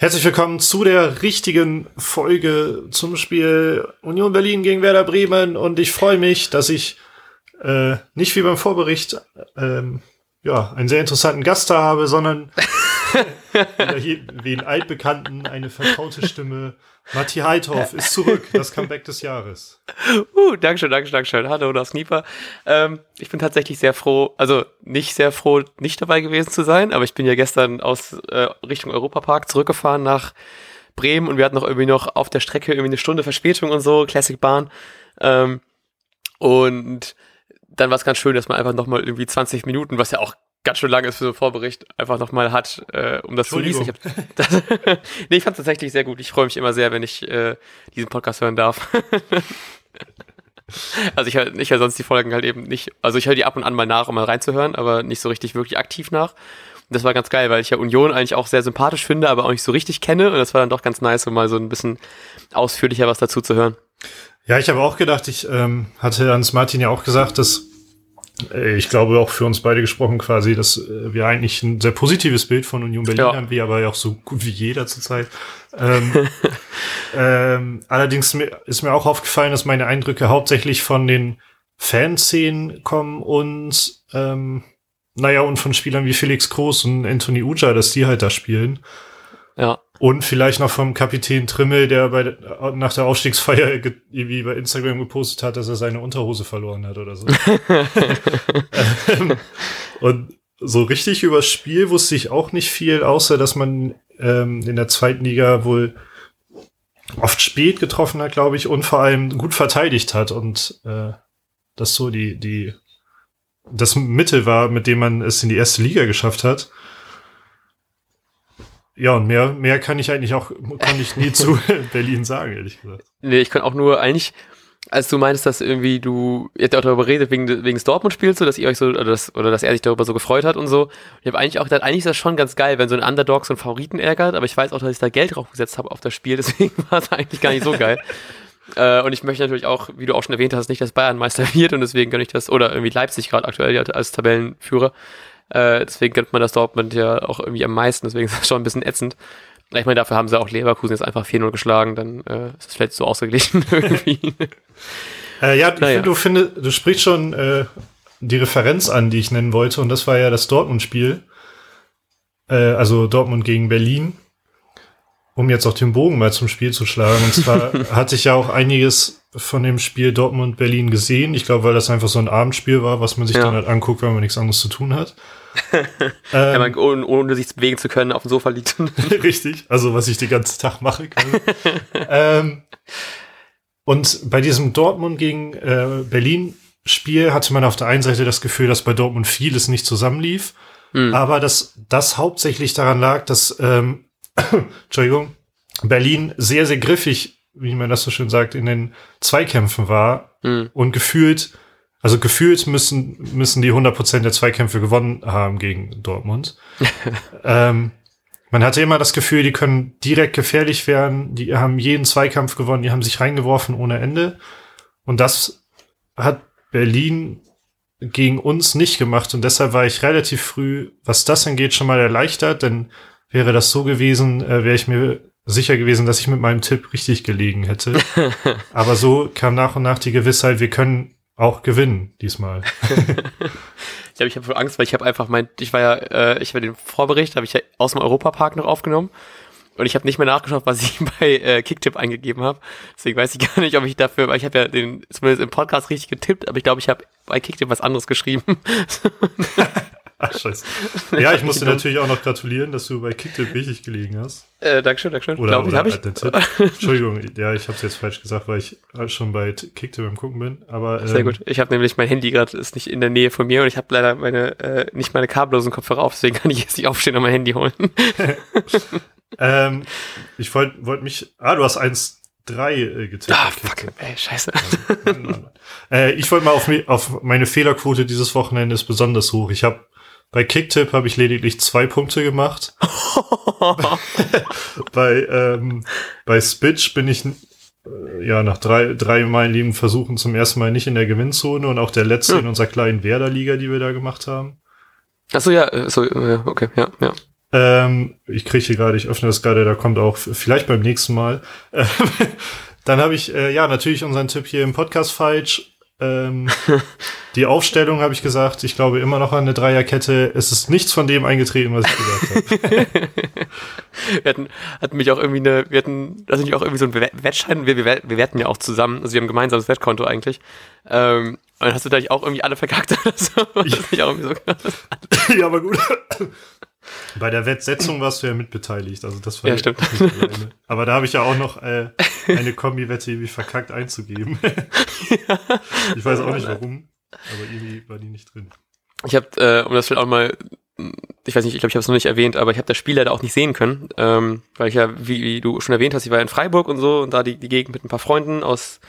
Herzlich willkommen zu der richtigen Folge zum Spiel Union Berlin gegen Werder Bremen. Und ich freue mich, dass ich äh, nicht wie beim Vorbericht ähm, ja einen sehr interessanten Gast da habe, sondern wie in altbekannten eine vertraute Stimme. Matti Heithoff ist zurück, das Comeback des Jahres. Uh, Dankeschön, Dankeschön, Dankeschön. Hallo, das Knieper. Ähm, ich bin tatsächlich sehr froh, also nicht sehr froh, nicht dabei gewesen zu sein, aber ich bin ja gestern aus äh, Richtung Europapark zurückgefahren nach Bremen und wir hatten noch irgendwie noch auf der Strecke irgendwie eine Stunde Verspätung und so, Classic Bahn. Ähm, und dann war es ganz schön, dass man einfach nochmal irgendwie 20 Minuten, was ja auch ganz schön lang ist für so einen Vorbericht, einfach nochmal hat, äh, um das zu lesen. Ich, das, nee, ich fand es tatsächlich sehr gut. Ich freue mich immer sehr, wenn ich äh, diesen Podcast hören darf. also ich höre ich hör sonst die Folgen halt eben nicht, also ich höre die ab und an mal nach, um mal reinzuhören, aber nicht so richtig wirklich aktiv nach. Und das war ganz geil, weil ich ja Union eigentlich auch sehr sympathisch finde, aber auch nicht so richtig kenne. Und das war dann doch ganz nice, um mal so ein bisschen ausführlicher was dazu zu hören. Ja, ich habe auch gedacht, ich ähm, hatte Hans Martin ja auch gesagt, dass ich glaube auch für uns beide gesprochen quasi, dass äh, wir eigentlich ein sehr positives Bild von Union Berlin ja. haben, wie aber auch so gut wie jeder zurzeit. Ähm, ähm, allerdings ist mir auch aufgefallen, dass meine Eindrücke hauptsächlich von den Fanszenen kommen und ähm, naja, und von Spielern wie Felix Groß und Anthony Uja, dass die halt da spielen. Ja. Und vielleicht noch vom Kapitän Trimmel, der bei, nach der Aufstiegsfeier irgendwie bei Instagram gepostet hat, dass er seine Unterhose verloren hat oder so. Ähm, und so richtig übers Spiel wusste ich auch nicht viel, außer dass man ähm, in der zweiten Liga wohl oft spät getroffen hat, glaube ich, und vor allem gut verteidigt hat und äh, das so die, die das Mittel war, mit dem man es in die erste Liga geschafft hat. Ja, und mehr, mehr kann ich eigentlich auch, kann ich nie zu Berlin sagen, ehrlich gesagt. Nee, ich kann auch nur eigentlich, als du meinst, dass irgendwie du, ihr habt ja auch darüber redet, wegen, wegen des Dortmund-Spiels, so, dass ihr euch so, oder, das, oder dass er sich darüber so gefreut hat und so. Ich habe eigentlich auch gedacht, eigentlich ist das schon ganz geil, wenn so ein Underdog so einen Favoriten ärgert, aber ich weiß auch, dass ich da Geld draufgesetzt habe auf das Spiel, deswegen war es eigentlich gar nicht so geil. äh, und ich möchte natürlich auch, wie du auch schon erwähnt hast, nicht, dass Bayern Meister wird und deswegen gönne ich das, oder irgendwie Leipzig gerade aktuell als Tabellenführer. Äh, deswegen gönnt man das Dortmund ja auch irgendwie am meisten, deswegen ist das schon ein bisschen ätzend. Ich meine, dafür haben sie auch Leverkusen jetzt einfach 4-0 geschlagen, dann äh, ist es vielleicht so ausgeglichen irgendwie. Äh, ja, naja. du findest, du sprichst schon äh, die Referenz an, die ich nennen wollte, und das war ja das Dortmund-Spiel. Äh, also Dortmund gegen Berlin. Um jetzt auch den Bogen mal zum Spiel zu schlagen. Und zwar hatte ich ja auch einiges von dem Spiel Dortmund-Berlin gesehen. Ich glaube, weil das einfach so ein Abendspiel war, was man sich ja. dann halt anguckt, wenn man nichts anderes zu tun hat. ähm, man, ohne, ohne, sich bewegen zu können, auf dem Sofa liegt. Richtig, also was ich den ganzen Tag mache. ähm, und bei diesem Dortmund gegen äh, Berlin Spiel hatte man auf der einen Seite das Gefühl, dass bei Dortmund vieles nicht zusammenlief, mhm. aber dass das hauptsächlich daran lag, dass ähm, Entschuldigung, Berlin sehr, sehr griffig wie man das so schön sagt, in den Zweikämpfen war mhm. und gefühlt, also gefühlt müssen, müssen die 100% der Zweikämpfe gewonnen haben gegen Dortmund. ähm, man hatte immer das Gefühl, die können direkt gefährlich werden, die haben jeden Zweikampf gewonnen, die haben sich reingeworfen ohne Ende. Und das hat Berlin gegen uns nicht gemacht und deshalb war ich relativ früh, was das angeht, schon mal erleichtert, denn wäre das so gewesen, äh, wäre ich mir sicher gewesen, dass ich mit meinem Tipp richtig gelegen hätte. Aber so kam nach und nach die Gewissheit, wir können auch gewinnen diesmal. ich glaube, ich habe Angst, weil ich habe einfach mein, ich war ja, äh, ich war den Vorbericht, habe ich ja aus dem Europapark noch aufgenommen und ich habe nicht mehr nachgeschaut, was ich bei äh, Kicktip eingegeben habe. Deswegen weiß ich gar nicht, ob ich dafür, weil ich habe ja den zumindest im Podcast richtig getippt, aber ich glaube, ich habe bei Kicktip was anderes geschrieben. Ach, scheiße. Ja, ich musste natürlich auch noch gratulieren, dass du bei Kicktip richtig gelegen hast. Äh, Dankeschön, Dankeschön. Oder, Glaub, oder ich, ich. Entschuldigung, ja, ich habe es jetzt falsch gesagt, weil ich schon bei Kicktip im Gucken bin. Aber, ähm, Sehr gut. Ich habe nämlich mein Handy gerade ist nicht in der Nähe von mir und ich habe leider meine äh, nicht meine kabellosen Kopfhörer auf, deswegen kann ich jetzt nicht aufstehen und mein Handy holen. ähm, ich wollte wollt mich. Ah, du hast eins drei äh, getippt. Ah, fuck, ey, scheiße. äh, ich wollte mal auf, auf meine Fehlerquote dieses Wochenende ist besonders hoch. Ich habe bei Kicktip habe ich lediglich zwei Punkte gemacht. bei, ähm, bei Spitch bin ich äh, ja nach drei, drei meinen lieben Versuchen zum ersten Mal nicht in der Gewinnzone und auch der letzte hm. in unserer kleinen Werder-Liga, die wir da gemacht haben. Achso, ja, äh, so, ja, okay, ja, ja. Ähm, ich kriege hier gerade, ich öffne das gerade, da kommt auch vielleicht beim nächsten Mal. Dann habe ich äh, ja natürlich unseren Tipp hier im Podcast falsch. Ähm, die Aufstellung habe ich gesagt, ich glaube immer noch an eine Dreierkette. Es ist nichts von dem eingetreten, was ich gesagt habe. wir hatten, hatten mich auch irgendwie eine, wir hatten, das sind ja auch irgendwie so ein Wettschein, wir, wir, wir wetten ja auch zusammen, also wir haben ein gemeinsames Wettkonto eigentlich. Ähm, und dann hast du da auch irgendwie alle verkackt oder so. Ja. ja, aber gut. Bei der Wettsetzung warst du ja mitbeteiligt, also das war ja, stimmt. Aber da habe ich ja auch noch äh, eine Kombi-Wette irgendwie verkackt einzugeben. ja. Ich weiß auch nicht warum, aber irgendwie war die nicht drin. Ich habe, äh, um das vielleicht auch mal, ich weiß nicht, ich glaube, ich habe es noch nicht erwähnt, aber ich habe das Spiel leider auch nicht sehen können, ähm, weil ich ja, wie, wie, du schon erwähnt hast, ich war in Freiburg und so und da die, die Gegend mit ein paar Freunden aus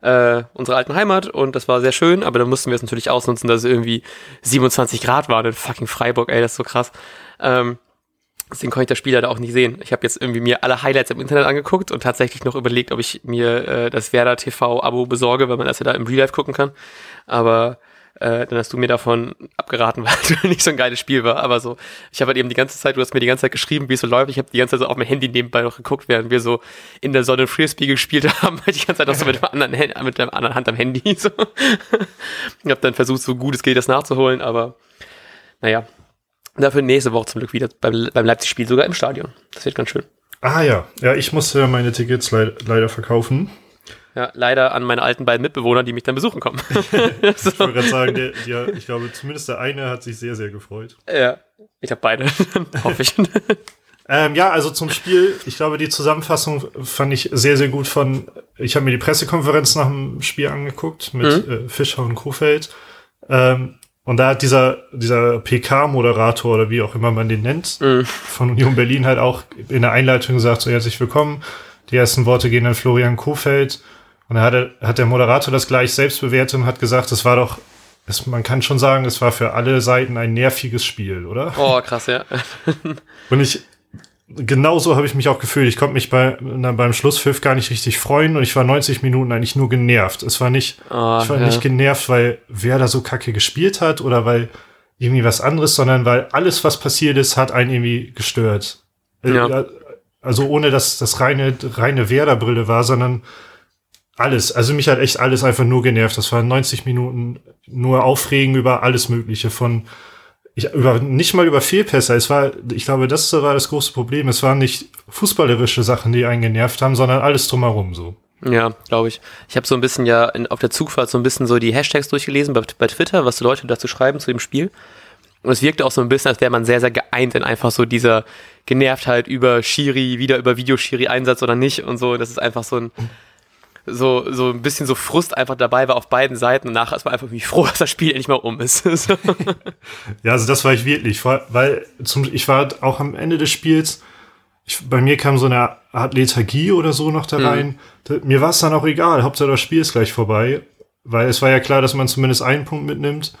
äh, unserer alten Heimat und das war sehr schön, aber dann mussten wir es natürlich ausnutzen, dass es irgendwie 27 Grad war in fucking Freiburg, ey, das ist so krass. Ähm, deswegen konnte ich das Spiel leider auch nicht sehen. Ich habe jetzt irgendwie mir alle Highlights im Internet angeguckt und tatsächlich noch überlegt, ob ich mir äh, das Werder TV-Abo besorge, weil man das ja da im Real Life gucken kann. Aber äh, dann hast du mir davon abgeraten, weil es nicht so ein geiles Spiel war. Aber so, ich habe halt eben die ganze Zeit, du hast mir die ganze Zeit geschrieben, wie es so läuft. Ich habe die ganze Zeit so auf mein Handy nebenbei noch geguckt, während wir so in der Sonne Frisbee gespielt haben, weil ich die ganze Zeit auch so mit, dem anderen, mit der anderen Hand am Handy so. ich habe dann versucht, so gut es geht, das nachzuholen, aber naja, Dafür nächste Woche zum Glück wieder beim, beim Leipzig-Spiel, sogar im Stadion. Das wird ganz schön. Ah ja, ja, ich musste meine Tickets le leider verkaufen. Ja, leider an meine alten beiden Mitbewohner, die mich dann besuchen kommen. so. Ich wollte gerade sagen, der, der, ich glaube, zumindest der eine hat sich sehr, sehr gefreut. Ja, ich habe beide, hoffe ich. Ähm, ja, also zum Spiel, ich glaube, die Zusammenfassung fand ich sehr, sehr gut von, ich habe mir die Pressekonferenz nach dem Spiel angeguckt mit mhm. äh, Fischer und Kofeld. Ähm, und da hat dieser, dieser PK-Moderator oder wie auch immer man den nennt, mhm. von Union Berlin halt auch in der Einleitung gesagt, so herzlich willkommen. Die ersten Worte gehen an Florian Kofeld. Und da hat, hat der Moderator das gleich selbst bewertet und hat gesagt, es war doch, es, man kann schon sagen, es war für alle Seiten ein nerviges Spiel, oder? Oh, krass, ja. und ich, genauso habe ich mich auch gefühlt. Ich konnte mich bei, na, beim Schlusspfiff gar nicht richtig freuen und ich war 90 Minuten eigentlich nur genervt. Es war nicht, oh, ich war ja. nicht genervt, weil wer da so kacke gespielt hat oder weil irgendwie was anderes, sondern weil alles, was passiert ist, hat einen irgendwie gestört. Äh, ja. Also ohne, dass das reine, reine Werder-Brille war, sondern alles. Also mich hat echt alles einfach nur genervt. Das waren 90 Minuten nur Aufregen über alles Mögliche von ich, über, nicht mal über Fehlpässe. Es war, ich glaube, das war das große Problem. Es waren nicht fußballerische Sachen, die einen genervt haben, sondern alles drumherum so. Ja, glaube ich. Ich habe so ein bisschen ja in, auf der Zugfahrt so ein bisschen so die Hashtags durchgelesen bei, bei Twitter, was so Leute dazu schreiben zu dem Spiel. Und es wirkte auch so ein bisschen, als wäre man sehr, sehr geeint in einfach so dieser Genervtheit über Shiri, wieder über Videoschiri-Einsatz oder nicht und so. Das ist einfach so ein, so, so ein bisschen so Frust einfach dabei war auf beiden Seiten und nachher ist man einfach irgendwie froh, dass das Spiel endlich mal um ist. ja, also das war ich wirklich, weil zum, ich war auch am Ende des Spiels, ich, bei mir kam so eine Art Lethargie oder so noch da mhm. rein. Mhm. Mir war es dann auch egal, Hauptsache das Spiel ist gleich vorbei, weil es war ja klar, dass man zumindest einen Punkt mitnimmt.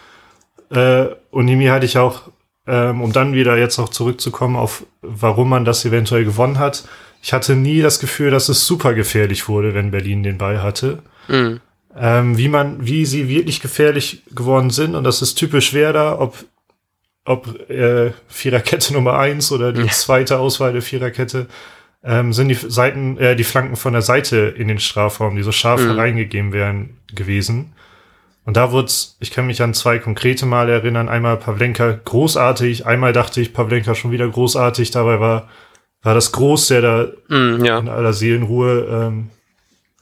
Äh, und in mir hatte ich auch, ähm, um dann wieder jetzt auch zurückzukommen auf, warum man das eventuell gewonnen hat, ich hatte nie das Gefühl, dass es super gefährlich wurde, wenn Berlin den Ball hatte. Mhm. Ähm, wie man, wie sie wirklich gefährlich geworden sind, und das ist typisch Werder, ob, ob äh, Viererkette Nummer eins oder die ja. zweite Auswahl der Viererkette, ähm, sind die Seiten, äh, die Flanken von der Seite in den Strafraum, die so scharf mhm. reingegeben werden, gewesen. Und da wurde ich kann mich an zwei konkrete Male erinnern. Einmal Pavlenka großartig, einmal dachte ich Pavlenka schon wieder großartig, dabei war war das Groß, der da mm, ja. in aller Seelenruhe ähm,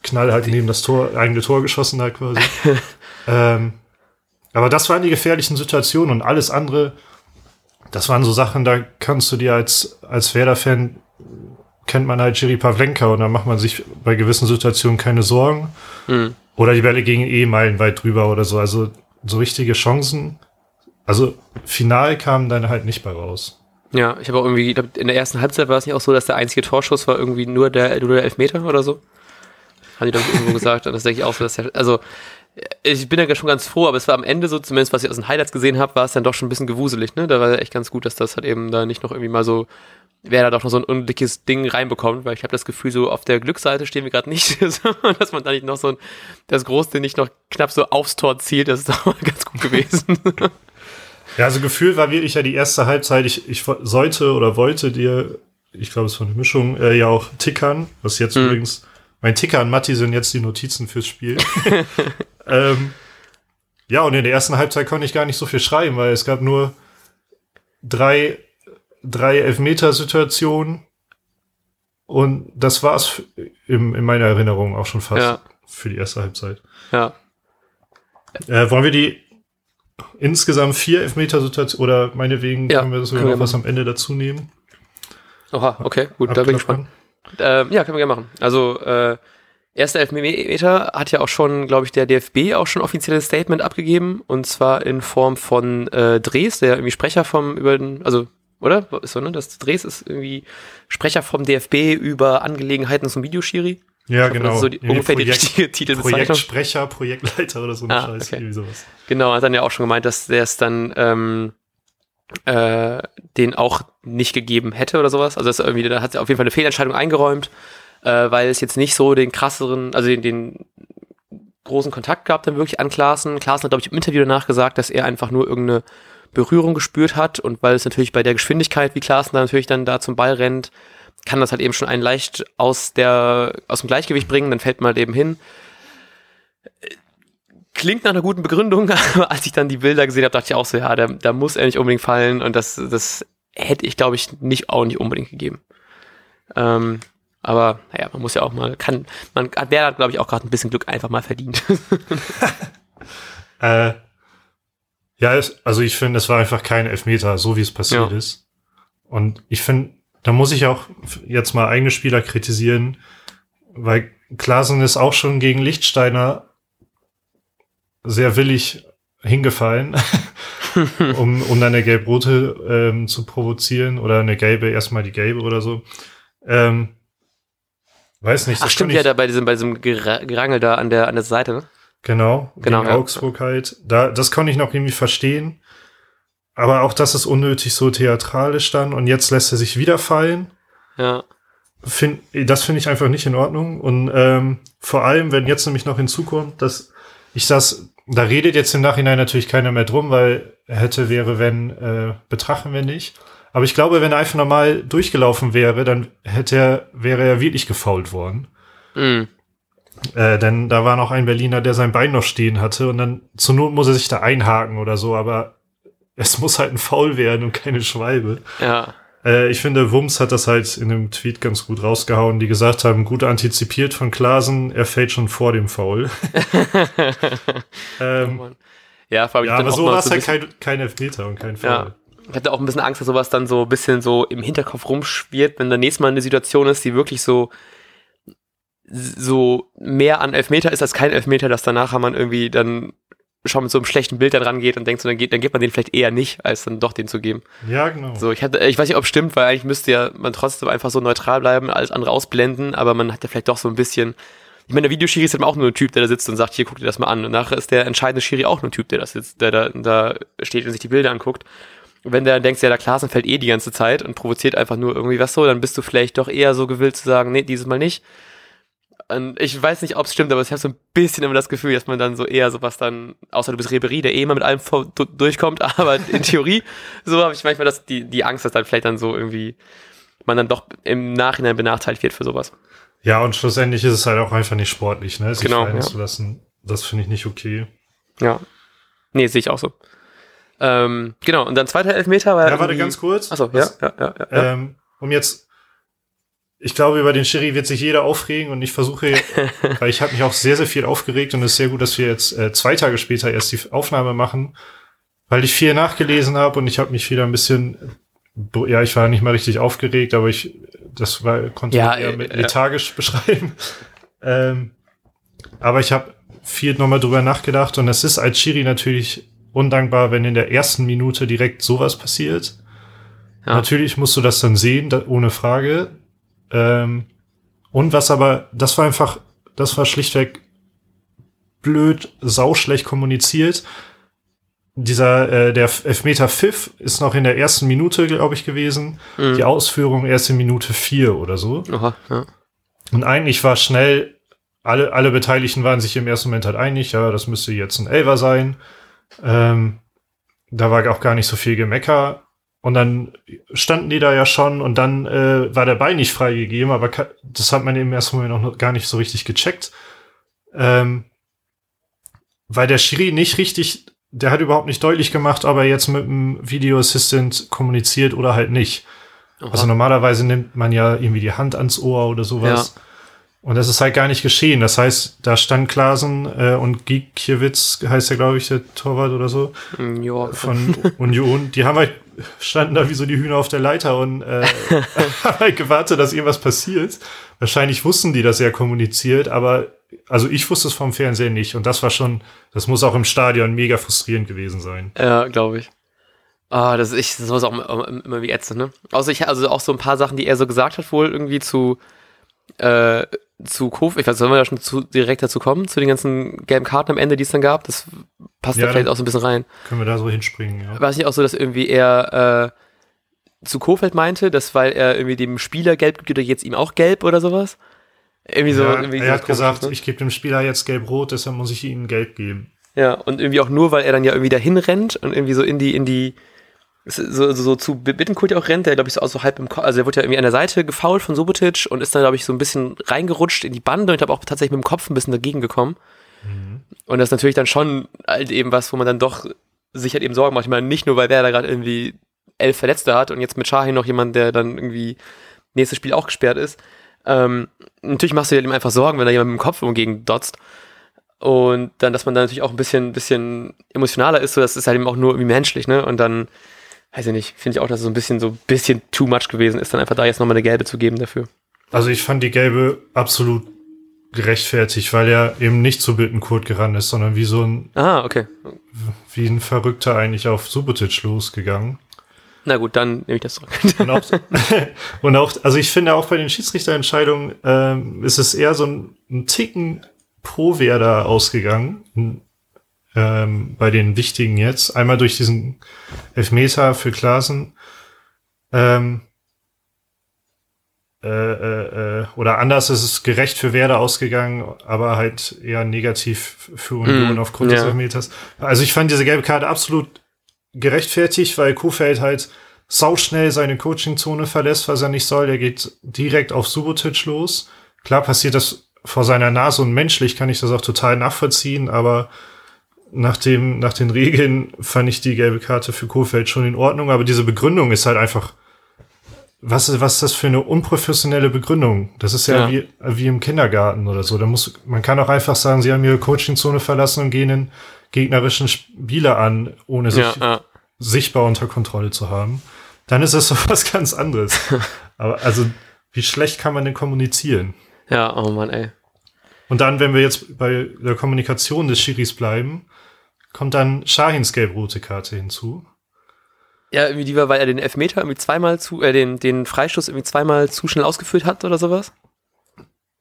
knallhart neben das Tor, eigene Tor geschossen hat quasi. ähm, aber das waren die gefährlichen Situationen und alles andere, das waren so Sachen, da kannst du dir als, als Werder-Fan kennt man halt Jiri Pavlenka und da macht man sich bei gewissen Situationen keine Sorgen. Mm. Oder die Bälle gingen eh meilenweit drüber oder so. Also so richtige Chancen. Also final kamen dann halt nicht bei raus. Ja, ich habe auch irgendwie, glaub, in der ersten Halbzeit war es nicht auch so, dass der einzige Torschuss war irgendwie nur der, nur der Elfmeter oder so? Haben die doch irgendwo gesagt. Und das denke ich auch so, dass der, also ich bin ja schon ganz froh, aber es war am Ende so, zumindest was ich aus den Highlights gesehen habe, war es dann doch schon ein bisschen gewuselig, ne? Da war echt ganz gut, dass das halt eben da nicht noch irgendwie mal so, wer da doch noch so ein undickes Ding reinbekommt, weil ich habe das Gefühl, so auf der Glücksseite stehen wir gerade nicht, dass man da nicht noch so ein, das Große nicht noch knapp so aufs Tor zielt, das ist doch mal ganz gut gewesen. Ja, also Gefühl war wirklich ja die erste Halbzeit. Ich, ich sollte oder wollte dir, ich glaube, es von der Mischung, äh, ja auch tickern, was jetzt mhm. übrigens, mein Ticker an Matti sind jetzt die Notizen fürs Spiel. ähm, ja, und in der ersten Halbzeit konnte ich gar nicht so viel schreiben, weil es gab nur drei, drei Elfmeter-Situationen. Und das war's in, in meiner Erinnerung auch schon fast ja. für die erste Halbzeit. Ja. Äh, wollen wir die insgesamt vier Elfmeter-Situationen oder meinetwegen ja, können wir sogar noch was am Ende dazu nehmen? Oha, okay, gut, da bin ich gespannt. Äh, ja, können wir gerne machen. Also, äh, Erster Elfmeter hat ja auch schon, glaube ich, der DFB auch schon offizielles Statement abgegeben und zwar in Form von äh, Dres, der irgendwie Sprecher vom über den, also oder ist so ne, das Dres ist irgendwie Sprecher vom DFB über Angelegenheiten zum Videoschiri. Ja, genau. Das ist so die, ungefähr Projekt, die richtige Titelbezeichnung. Projektsprecher, Projektleiter oder so eine ah, Scheiße, okay. sowas. Genau, hat dann ja auch schon gemeint, dass der es dann ähm, äh, den auch nicht gegeben hätte oder sowas. Also das irgendwie, da hat er auf jeden Fall eine Fehlentscheidung eingeräumt äh, weil es jetzt nicht so den krasseren, also den, den großen Kontakt gab dann wirklich an Klaassen. Klaassen hat, glaube ich, im Interview danach gesagt, dass er einfach nur irgendeine Berührung gespürt hat und weil es natürlich bei der Geschwindigkeit, wie Klaassen da natürlich dann da zum Ball rennt, kann das halt eben schon einen leicht aus der, aus dem Gleichgewicht bringen, dann fällt man halt eben hin. Klingt nach einer guten Begründung, aber als ich dann die Bilder gesehen habe, dachte ich auch so, ja, da, da muss er nicht unbedingt fallen und das, das hätte ich, glaube ich, nicht auch nicht unbedingt gegeben. Ähm, aber naja, man muss ja auch mal, kann, man hat der glaube ich, auch gerade ein bisschen Glück einfach mal verdient. äh, ja, also ich finde, es war einfach kein Elfmeter, so wie es passiert ja. ist. Und ich finde, da muss ich auch jetzt mal eigene Spieler kritisieren, weil Klasen ist auch schon gegen Lichtsteiner sehr willig hingefallen, um, um dann eine gelb-rote ähm, zu provozieren oder eine gelbe, erstmal die gelbe oder so. Ähm, Weiß nicht. Ach, stimmt ja da bei diesem, bei diesem Gerangel da an der, an der Seite, ne? Genau, genau ja. Augsburg halt. Da, das konnte ich noch irgendwie verstehen. Aber auch das ist unnötig so theatralisch dann. Und jetzt lässt er sich wieder fallen. Ja. Find, das finde ich einfach nicht in Ordnung. Und ähm, vor allem, wenn jetzt nämlich noch hinzukommt, dass ich das, da redet jetzt im Nachhinein natürlich keiner mehr drum, weil hätte, wäre, wenn, äh, betrachten wir nicht. Aber ich glaube, wenn er einfach normal durchgelaufen wäre, dann hätte er, wäre er wirklich gefault worden. Mhm. Äh, denn da war noch ein Berliner, der sein Bein noch stehen hatte und dann zur Not muss er sich da einhaken oder so, aber es muss halt ein Foul werden und keine Schwalbe. Ja. Äh, ich finde, Wums hat das halt in einem Tweet ganz gut rausgehauen, die gesagt haben, gut antizipiert von Klasen, er fällt schon vor dem Foul. ähm, oh ja, ja aber so war es halt kein, kein Elfmeter und kein Foul. Ja ich hatte auch ein bisschen Angst, dass sowas dann so ein bisschen so im Hinterkopf rumschwirrt, wenn dann nächstes Mal eine Situation ist, die wirklich so so mehr an Elfmeter ist als kein Elfmeter, dass danach man irgendwie dann schon mit so einem schlechten Bild dann rangeht und denkt, so, dann, geht, dann gibt man den vielleicht eher nicht, als dann doch den zu geben. Ja, genau. So, ich hatte, ich weiß nicht, ob es stimmt, weil eigentlich müsste ja man trotzdem einfach so neutral bleiben, alles andere ausblenden, aber man hat ja vielleicht doch so ein bisschen, ich meine, der Videoschiri ist eben auch nur ein Typ, der da sitzt und sagt, hier, guck dir das mal an. Und nachher ist der entscheidende Schiri auch nur ein Typ, der da sitzt, der da, da steht und sich die Bilder anguckt wenn der denkst, ja, der Klaassen fällt eh die ganze Zeit und provoziert einfach nur irgendwie was so, dann bist du vielleicht doch eher so gewillt zu sagen, nee, dieses Mal nicht. Und ich weiß nicht, ob es stimmt, aber ich habe so ein bisschen immer das Gefühl, dass man dann so eher sowas dann, außer du bist Reberie, der eh immer mit allem durchkommt, aber in Theorie, so habe ich manchmal das, die, die Angst, dass dann vielleicht dann so irgendwie man dann doch im Nachhinein benachteiligt wird für sowas. Ja, und schlussendlich ist es halt auch einfach nicht sportlich, ne? Sich genau, ja. zu lassen. Das finde ich nicht okay. Ja. Nee, sehe ich auch so. Ähm, genau, und dann zweiter Elfmeter war Ja, warte ganz kurz. Achso, ja, ja, ja, ja. Ähm, um jetzt, ich glaube, über den Schiri wird sich jeder aufregen und ich versuche, weil ich habe mich auch sehr, sehr viel aufgeregt und es ist sehr gut, dass wir jetzt äh, zwei Tage später erst die Aufnahme machen, weil ich viel nachgelesen habe und ich habe mich wieder ein bisschen, ja, ich war nicht mal richtig aufgeregt, aber ich, das war, konnte ja, ich eher mit lethargisch beschreiben. Ähm, aber ich habe viel nochmal drüber nachgedacht und es ist als Schiri natürlich undankbar, wenn in der ersten Minute direkt sowas passiert. Ja. Natürlich musst du das dann sehen, da, ohne Frage. Ähm, und was aber, das war einfach, das war schlichtweg blöd, sauschlecht kommuniziert. Dieser, äh, der Elfmeter Pfiff ist noch in der ersten Minute, glaube ich, gewesen. Mhm. Die Ausführung erst in Minute vier oder so. Aha, ja. Und eigentlich war schnell, alle, alle Beteiligten waren sich im ersten Moment halt einig, ja, das müsste jetzt ein Elver sein. Ähm, da war auch gar nicht so viel Gemecker. Und dann standen die da ja schon und dann äh, war der Ball nicht freigegeben, aber das hat man im ersten Moment noch gar nicht so richtig gecheckt. Ähm, weil der Schiri nicht richtig, der hat überhaupt nicht deutlich gemacht, ob er jetzt mit dem Video Assistant kommuniziert oder halt nicht. Aha. Also normalerweise nimmt man ja irgendwie die Hand ans Ohr oder sowas. Ja. Und das ist halt gar nicht geschehen. Das heißt, da stand Klasen äh, und Gikiewicz, heißt ja, glaube ich, der Torwart oder so, mm, ja. von Union. Die haben halt, standen da wie so die Hühner auf der Leiter und äh, haben halt gewartet, dass irgendwas passiert. Wahrscheinlich wussten die das ja kommuniziert, aber also ich wusste es vom Fernsehen nicht. Und das war schon, das muss auch im Stadion mega frustrierend gewesen sein. Ja, glaube ich. Ah, das ist, das ist auch immer wie ätzend, ne? Außer ich, also auch so ein paar Sachen, die er so gesagt hat, wohl irgendwie zu, äh, zu Kof, ich weiß, sollen wir da schon zu, direkt dazu kommen, zu den ganzen gelben Karten am Ende, die es dann gab? Das passt ja, da vielleicht auch so ein bisschen rein. Können wir da so hinspringen, ja. War es nicht auch so, dass irgendwie er äh, zu Kofeld meinte, dass weil er irgendwie dem Spieler gelb gibt, gibt er jetzt ihm auch gelb oder sowas? Irgendwie so. Ja, irgendwie er hat gesagt, ne? ich gebe dem Spieler jetzt gelb-rot, deshalb muss ich ihm gelb geben. Ja, und irgendwie auch nur, weil er dann ja irgendwie dahin rennt und irgendwie so in die, in die, so, so, so zu Bittenkurt ja auch rennt, der glaube ich so, auch so halb im Kopf, also er wurde ja irgendwie an der Seite gefault von Subotic und ist dann glaube ich so ein bisschen reingerutscht in die Bande und ich glaube auch tatsächlich mit dem Kopf ein bisschen dagegen gekommen. Und das ist natürlich dann schon halt eben was, wo man dann doch sich halt eben Sorgen macht. Ich meine, nicht nur, weil wer da gerade irgendwie elf Verletzte hat und jetzt mit Shahin noch jemand, der dann irgendwie nächstes Spiel auch gesperrt ist. Ähm, natürlich machst du dir halt eben einfach Sorgen, wenn da jemand mit dem Kopf umgegen dotzt. Und dann, dass man da natürlich auch ein bisschen, bisschen emotionaler ist, so das ist halt eben auch nur irgendwie menschlich, ne? Und dann weiß ich nicht, finde ich auch, dass es so ein bisschen so ein bisschen too much gewesen ist, dann einfach da jetzt nochmal eine gelbe zu geben dafür. Also ich fand die gelbe absolut gerechtfertigt, weil er eben nicht zu Bittenkurt gerannt ist, sondern wie so ein Ah, okay. Wie ein Verrückter eigentlich auf Subotic losgegangen. Na gut, dann nehme ich das zurück. und, auch, und auch, also ich finde auch bei den Schiedsrichterentscheidungen ähm, ist es eher so ein, ein Ticken pro Werder ausgegangen ähm, bei den wichtigen jetzt. Einmal durch diesen Elfmeter für Klaasen. Ähm, äh, äh, äh, oder anders ist es gerecht für Werder ausgegangen, aber halt eher negativ für Union mm, aufgrund ja. des Elfmeters. Also ich fand diese gelbe Karte absolut gerechtfertigt, weil Kofeld halt sauschnell seine Coachingzone verlässt, was er nicht soll. Der geht direkt auf Subotic los. Klar passiert das vor seiner Nase und menschlich kann ich das auch total nachvollziehen, aber nach, dem, nach den Regeln fand ich die gelbe Karte für Kofeld schon in Ordnung, aber diese Begründung ist halt einfach, was, was ist das für eine unprofessionelle Begründung? Das ist ja, ja. Wie, wie im Kindergarten oder so. Da muss, man kann auch einfach sagen, sie haben ihre Coachingzone verlassen und gehen den gegnerischen Spieler an, ohne sich ja, ja. sichtbar unter Kontrolle zu haben. Dann ist das so was ganz anderes. aber also, wie schlecht kann man denn kommunizieren? Ja, oh Mann, ey. Und dann, wenn wir jetzt bei der Kommunikation des Schiris bleiben, kommt dann Shahins gelb-rote Karte hinzu. Ja, irgendwie die war, weil er den Elfmeter irgendwie zweimal zu, äh, den, den Freistoß irgendwie zweimal zu schnell ausgeführt hat oder sowas?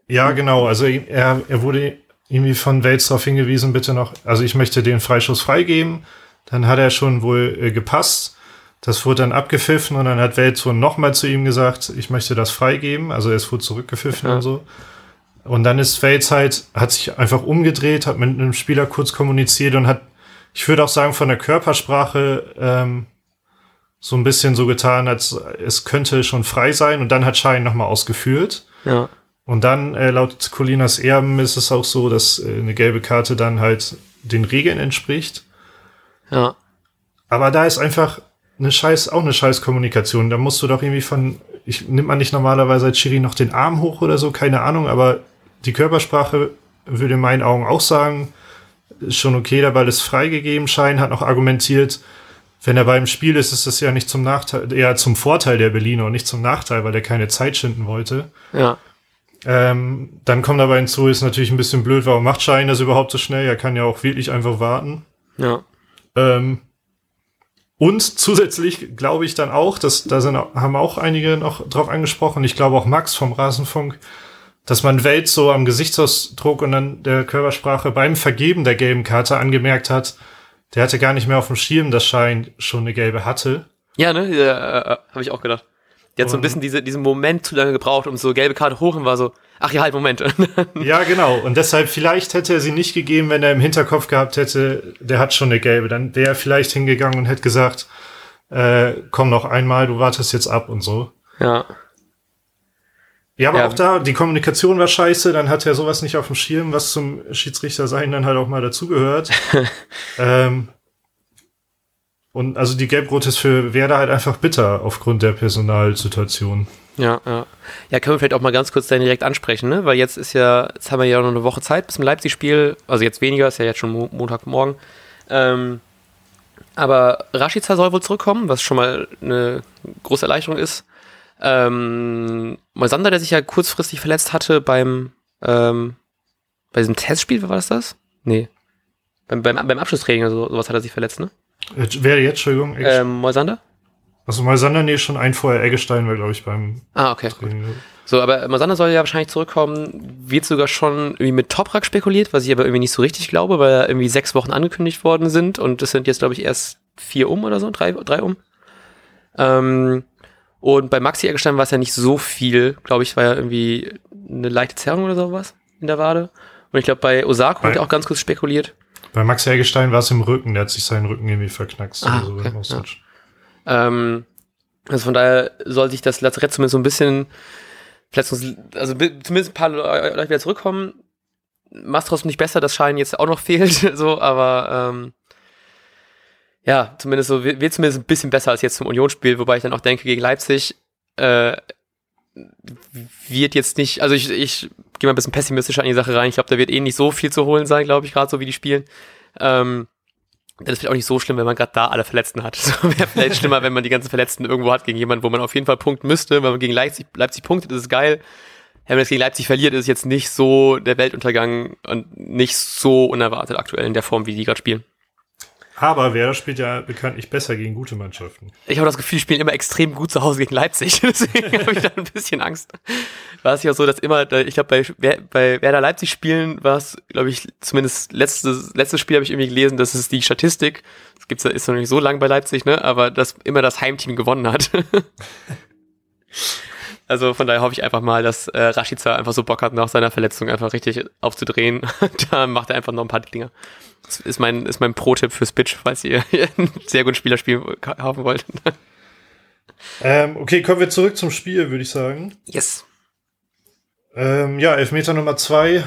Ja, genau. Also er, er wurde irgendwie von Welz darauf hingewiesen, bitte noch, also ich möchte den Freischuss freigeben. Dann hat er schon wohl äh, gepasst. Das wurde dann abgepfiffen und dann hat Welz wohl nochmal zu ihm gesagt, ich möchte das freigeben. Also es wurde zurückgepfiffen ja. und so. Und dann ist Welz halt, hat sich einfach umgedreht, hat mit einem Spieler kurz kommuniziert und hat ich würde auch sagen, von der Körpersprache ähm, so ein bisschen so getan, als es könnte schon frei sein und dann hat Schein nochmal ausgeführt. Ja. Und dann, äh, laut Colinas Erben, ist es auch so, dass äh, eine gelbe Karte dann halt den Regeln entspricht. Ja. Aber da ist einfach eine scheiß, auch eine scheiß Kommunikation. Da musst du doch irgendwie von, ich nimmt man nicht normalerweise als Schiri noch den Arm hoch oder so, keine Ahnung, aber die Körpersprache würde in meinen Augen auch sagen, ist schon okay, der Ball ist freigegeben. Schein hat noch argumentiert, wenn er beim Spiel ist, ist das ja nicht zum Nachteil, eher zum Vorteil der Berliner und nicht zum Nachteil, weil er keine Zeit schinden wollte. Ja. Ähm, dann kommt aber hinzu, ist natürlich ein bisschen blöd, warum macht Schein das überhaupt so schnell? Er kann ja auch wirklich einfach warten. Ja. Ähm, und zusätzlich glaube ich dann auch, dass da sind, haben auch einige noch drauf angesprochen. Ich glaube auch Max vom Rasenfunk, dass man Welt so am Gesichtsausdruck und dann der Körpersprache beim Vergeben der gelben Karte angemerkt hat, der hatte gar nicht mehr auf dem Schirm, dass Schein schon eine gelbe hatte. Ja, ne? Ja, äh, äh habe ich auch gedacht. Die hat so ein bisschen diese, diesen Moment zu lange gebraucht, um so gelbe Karte hoch und war so, ach ja, halt, Moment. ja, genau. Und deshalb, vielleicht hätte er sie nicht gegeben, wenn er im Hinterkopf gehabt hätte, der hat schon eine gelbe. Dann wäre er vielleicht hingegangen und hätte gesagt, äh, komm noch einmal, du wartest jetzt ab und so. Ja. Ja, aber ja. auch da, die Kommunikation war scheiße, dann hat er sowas nicht auf dem Schirm, was zum Schiedsrichter sein dann halt auch mal dazugehört. ähm, und also die Gelbrot ist für Werder halt einfach bitter aufgrund der Personalsituation. Ja, ja. Ja, können wir vielleicht auch mal ganz kurz dann direkt ansprechen, ne? Weil jetzt ist ja, jetzt haben wir ja noch eine Woche Zeit bis zum Leipzig-Spiel. Also jetzt weniger, ist ja jetzt schon Mo Montagmorgen. Ähm, aber Rashica soll wohl zurückkommen, was schon mal eine große Erleichterung ist. Ähm, Moisander, der sich ja kurzfristig verletzt hatte beim, ähm, bei diesem Testspiel, war das das? Nee. Beim, beim, beim Abschlusstraining oder so, sowas hat er sich verletzt, ne? Wer jetzt, Entschuldigung? Ähm, Moisander? Also Moisander, nee, schon ein vorher. Eggestein war, glaube ich, beim Ah, okay. So, aber Moisander soll ja wahrscheinlich zurückkommen. Wird sogar schon irgendwie mit Toprak spekuliert, was ich aber irgendwie nicht so richtig glaube, weil irgendwie sechs Wochen angekündigt worden sind und es sind jetzt, glaube ich, erst vier um oder so, drei, drei um. Ähm, und bei Maxi Eggestein war es ja nicht so viel, glaube ich, war ja irgendwie eine leichte Zerrung oder sowas in der Wade. Und ich glaube, bei Osako bei, hat er auch ganz kurz spekuliert. Bei Maxi Eggestein war es im Rücken, der hat sich seinen Rücken irgendwie verknackst ah, oder so. Okay, ja. ähm, also von daher soll sich das Lazarett zumindest so ein bisschen, Verletzungs also zumindest ein paar Leute wieder zurückkommen. Mastros nicht besser, das Schein jetzt auch noch fehlt, so, aber ähm, ja, zumindest so, wird zumindest ein bisschen besser als jetzt zum Unionsspiel, wobei ich dann auch denke, gegen Leipzig äh, wird jetzt nicht, also ich, ich gehe mal ein bisschen pessimistischer an die Sache rein. Ich glaube, da wird eh nicht so viel zu holen sein, glaube ich, gerade so wie die spielen. Ähm, das ist vielleicht auch nicht so schlimm, wenn man gerade da alle Verletzten hat. So wäre vielleicht schlimmer, wenn man die ganzen Verletzten irgendwo hat gegen jemanden, wo man auf jeden Fall punkten müsste. Wenn man gegen Leipzig, Leipzig punktet, ist es geil. Wenn man jetzt gegen Leipzig verliert, ist es jetzt nicht so der Weltuntergang und nicht so unerwartet aktuell in der Form, wie die gerade spielen. Aber Werder spielt ja bekanntlich besser gegen gute Mannschaften. Ich habe das Gefühl, die spielen immer extrem gut zu Hause gegen Leipzig. Deswegen habe ich da ein bisschen Angst. War es ja so, dass immer, ich glaube, bei, bei Werder Leipzig spielen war es, glaube ich, zumindest letztes, letztes Spiel habe ich irgendwie gelesen, dass es die Statistik, das gibt's, ist noch nicht so lang bei Leipzig, ne, aber dass immer das Heimteam gewonnen hat. also von daher hoffe ich einfach mal, dass äh, Rashica einfach so Bock hat, nach seiner Verletzung einfach richtig aufzudrehen. da macht er einfach noch ein paar Dinger. Das ist mein, ist mein Pro-Tipp fürs Pitch, falls ihr einen sehr guten Spielerspiel kaufen wollt. Ähm, okay, kommen wir zurück zum Spiel, würde ich sagen. Yes. Ähm, ja, Elfmeter Nummer zwei.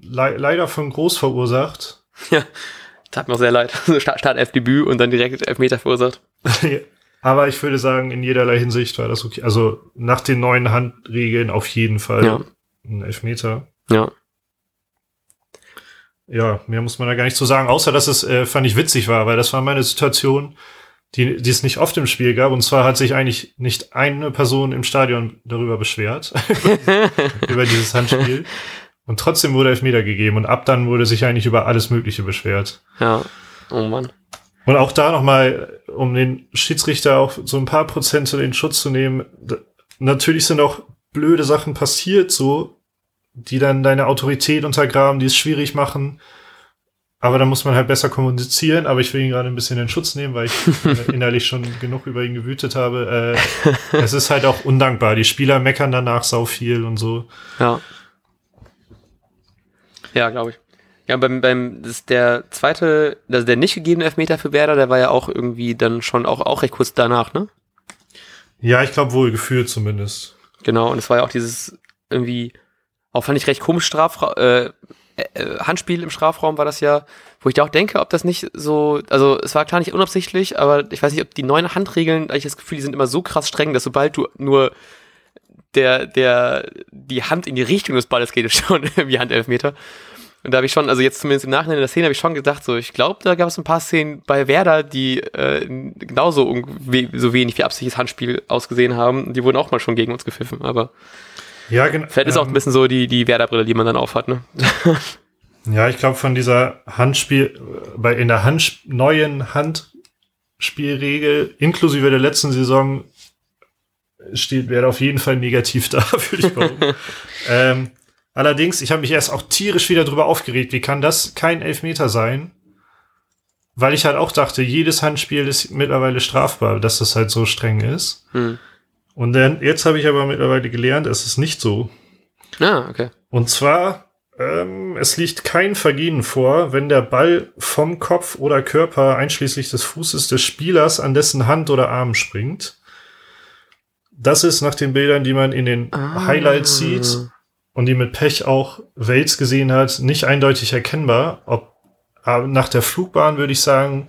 Le leider von Groß verursacht. Ja, tat mir auch sehr leid. Start, Start Debüt und dann direkt Elfmeter verursacht. Aber ich würde sagen, in jederlei Hinsicht war das okay. Also nach den neuen Handregeln auf jeden Fall ja. ein Elfmeter. Ja ja, mehr muss man da gar nicht zu sagen, außer dass es, äh, fand ich witzig war, weil das war meine Situation, die, die es nicht oft im Spiel gab. Und zwar hat sich eigentlich nicht eine Person im Stadion darüber beschwert, über dieses Handspiel. Und trotzdem wurde Elfmeter gegeben und ab dann wurde sich eigentlich über alles Mögliche beschwert. Ja, oh Mann. Und auch da nochmal, um den Schiedsrichter auch so ein paar Prozent in den Schutz zu nehmen, natürlich sind auch blöde Sachen passiert, so, die dann deine Autorität untergraben, die es schwierig machen. Aber da muss man halt besser kommunizieren. Aber ich will ihn gerade ein bisschen in Schutz nehmen, weil ich innerlich schon genug über ihn gewütet habe. Äh, es ist halt auch undankbar. Die Spieler meckern danach sau viel und so. Ja. Ja, glaube ich. Ja, beim, beim, das der zweite, also der nicht gegebene Elfmeter für Werder, der war ja auch irgendwie dann schon auch, auch recht kurz danach, ne? Ja, ich glaube wohl gefühlt zumindest. Genau, und es war ja auch dieses irgendwie, auch fand ich recht komisch Strafra äh, äh, Handspiel im Strafraum war das ja, wo ich da auch denke, ob das nicht so, also es war klar nicht unabsichtlich, aber ich weiß nicht, ob die neuen Handregeln, ich das Gefühl, die sind immer so krass streng, dass sobald du nur der, der, die Hand in die Richtung des Balles geht, ist schon wie Handelfmeter. Und da habe ich schon, also jetzt zumindest im Nachhinein in der Szene habe ich schon gedacht, so ich glaube, da gab es ein paar Szenen bei Werder, die äh, genauso so wenig wie absichtliches Handspiel ausgesehen haben. Die wurden auch mal schon gegen uns gepfiffen, aber ja, genau. Vielleicht ist auch ein ähm, bisschen so die, die Werder-Brille, die man dann aufhat, ne? ja, ich glaube, von dieser Handspiel, bei in der Hand, neuen Handspielregel, inklusive der letzten Saison, steht Werder auf jeden Fall negativ da, würde ich behaupten. ähm, allerdings, ich habe mich erst auch tierisch wieder drüber aufgeregt. Wie kann das kein Elfmeter sein? weil ich halt auch dachte, jedes Handspiel ist mittlerweile strafbar, dass das halt so streng ist. Hm. Und dann, jetzt habe ich aber mittlerweile gelernt, es ist nicht so. Ah, okay. Und zwar, ähm, es liegt kein Vergehen vor, wenn der Ball vom Kopf oder Körper einschließlich des Fußes des Spielers an dessen Hand oder Arm springt. Das ist nach den Bildern, die man in den Ah. Highlights sieht und die mit Pech auch Wales gesehen hat, nicht eindeutig erkennbar. Ob, aber nach der Flugbahn würde ich sagen,